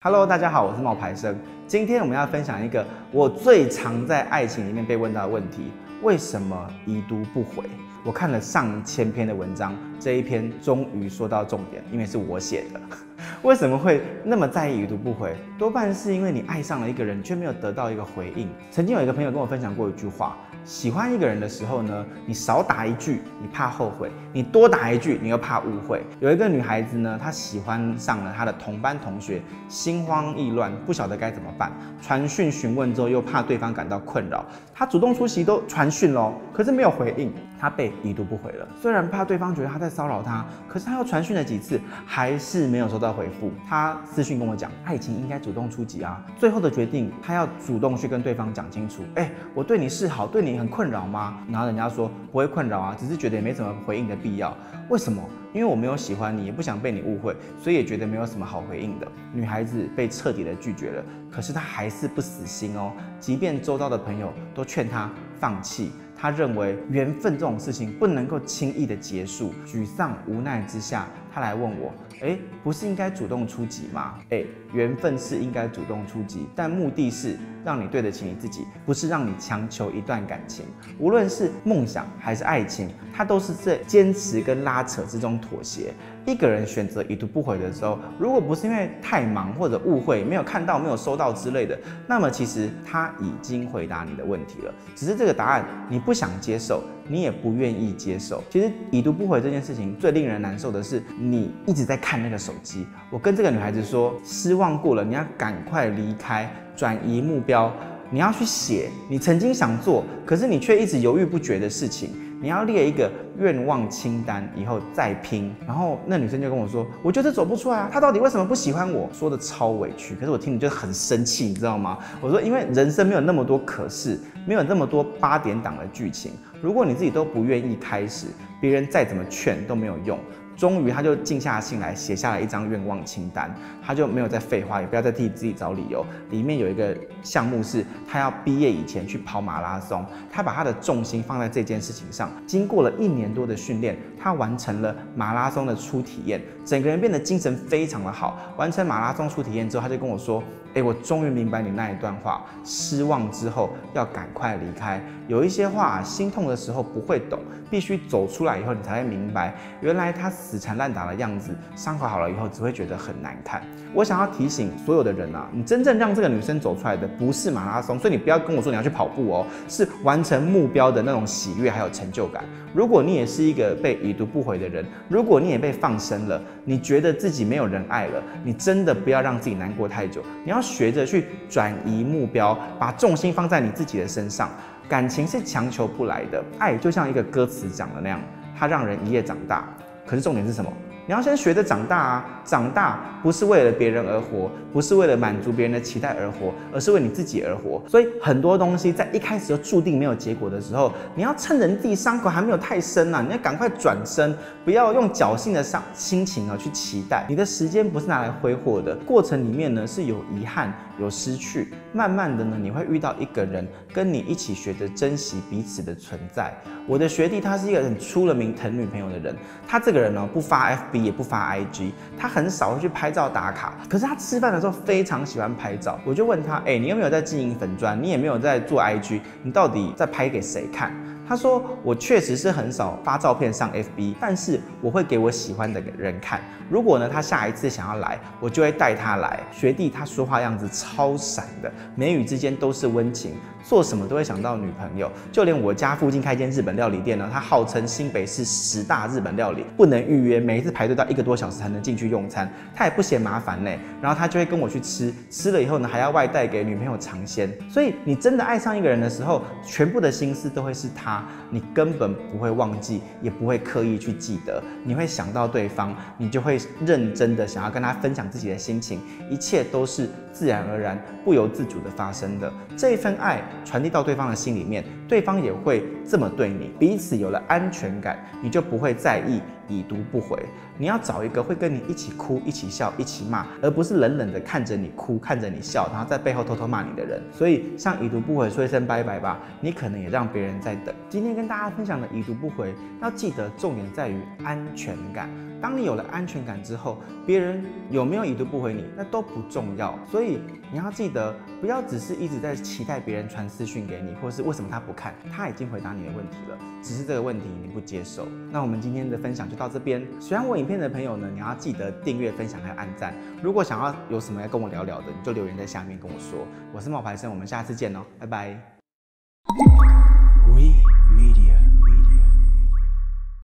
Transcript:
Hello，大家好，我是冒牌生。今天我们要分享一个我最常在爱情里面被问到的问题：为什么已读不回？我看了上千篇的文章，这一篇终于说到重点，因为是我写的。为什么会那么在意已读不回？多半是因为你爱上了一个人，却没有得到一个回应。曾经有一个朋友跟我分享过一句话。喜欢一个人的时候呢，你少打一句，你怕后悔；你多打一句，你又怕误会。有一个女孩子呢，她喜欢上了她的同班同学，心慌意乱，不晓得该怎么办。传讯询问之后，又怕对方感到困扰。她主动出击都传讯咯，可是没有回应，她被已读不回了。虽然怕对方觉得她在骚扰他，可是他又传讯了几次，还是没有收到回复。他私讯跟我讲，爱情应该主动出击啊。最后的决定，他要主动去跟对方讲清楚。哎，我对你示好，对你。很困扰吗？然后人家说不会困扰啊，只是觉得也没什么回应的必要。为什么？因为我没有喜欢你，也不想被你误会，所以也觉得没有什么好回应的。女孩子被彻底的拒绝了，可是她还是不死心哦。即便周遭的朋友都劝她放弃，他认为缘分这种事情不能够轻易的结束。沮丧无奈之下，他来问我。哎，不是应该主动出击吗？哎，缘分是应该主动出击，但目的是让你对得起你自己，不是让你强求一段感情。无论是梦想还是爱情，它都是在坚持跟拉扯之中妥协。一个人选择已读不回的时候，如果不是因为太忙或者误会没有看到、没有收到之类的，那么其实他已经回答你的问题了，只是这个答案你不想接受。你也不愿意接受。其实已读不回这件事情最令人难受的是，你一直在看那个手机。我跟这个女孩子说，失望过了，你要赶快离开，转移目标。你要去写你曾经想做，可是你却一直犹豫不决的事情。你要列一个愿望清单，以后再拼。然后那女生就跟我说：“我就是走不出来啊，他到底为什么不喜欢我？”说的超委屈，可是我听你就很生气，你知道吗？我说：“因为人生没有那么多可是，没有那么多八点档的剧情。如果你自己都不愿意开始，别人再怎么劝都没有用。”终于，他就静下心来，写下了一张愿望清单。他就没有再废话，也不要再替自己找理由。里面有一个项目是，他要毕业以前去跑马拉松。他把他的重心放在这件事情上。经过了一年多的训练，他完成了马拉松的初体验，整个人变得精神非常的好。完成马拉松初体验之后，他就跟我说。哎，我终于明白你那一段话，失望之后要赶快离开。有一些话，心痛的时候不会懂，必须走出来以后，你才会明白，原来他死缠烂打的样子，伤口好了以后只会觉得很难看。我想要提醒所有的人啊，你真正让这个女生走出来的不是马拉松，所以你不要跟我说你要去跑步哦，是完成目标的那种喜悦还有成就感。如果你也是一个被已读不回的人，如果你也被放生了，你觉得自己没有人爱了，你真的不要让自己难过太久，你要。学着去转移目标，把重心放在你自己的身上。感情是强求不来的，爱就像一个歌词讲的那样，它让人一夜长大。可是重点是什么？你要先学着长大啊！长大不是为了别人而活，不是为了满足别人的期待而活，而是为你自己而活。所以很多东西在一开始就注定没有结果的时候，你要趁人地伤口还没有太深啊，你要赶快转身，不要用侥幸的伤心情啊去期待。你的时间不是拿来挥霍的，过程里面呢是有遗憾、有失去。慢慢的呢，你会遇到一个人，跟你一起学着珍惜彼此的存在。我的学弟他是一个很出了名疼女朋友的人，他这个人呢不发 FB。也不发 IG，他很少会去拍照打卡。可是他吃饭的时候非常喜欢拍照。我就问他，哎，你有没有在经营粉砖？你也没有在做 IG，你到底在拍给谁看？他说：“我确实是很少发照片上 FB，但是我会给我喜欢的人看。如果呢，他下一次想要来，我就会带他来。学弟他说话样子超闪的，眉宇之间都是温情，做什么都会想到女朋友。就连我家附近开间日本料理店呢，他号称新北市十大日本料理，不能预约，每一次排队到一个多小时才能进去用餐。他也不嫌麻烦呢，然后他就会跟我去吃，吃了以后呢，还要外带给女朋友尝鲜。所以你真的爱上一个人的时候，全部的心思都会是他”你根本不会忘记，也不会刻意去记得，你会想到对方，你就会认真的想要跟他分享自己的心情，一切都是自然而然、不由自主的发生的。这份爱传递到对方的心里面，对方也会这么对你，彼此有了安全感，你就不会在意已读不回。你要找一个会跟你一起哭、一起笑、一起骂，而不是冷冷的看着你哭、看着你笑，然后在背后偷偷骂你的人。所以，像已读不回说一声拜拜吧，你可能也让别人在等。今天跟大家分享的已读不回，要记得重点在于安全感。当你有了安全感之后，别人有没有已读不回你，那都不重要。所以你要记得，不要只是一直在期待别人传私讯给你，或是为什么他不看，他已经回答你的问题了，只是这个问题你不接受。那我们今天的分享就到这边。喜欢我影片的朋友呢，你要记得订阅、分享还有按赞。如果想要有什么要跟我聊聊的，你就留言在下面跟我说。我是冒牌生，我们下次见哦，拜拜。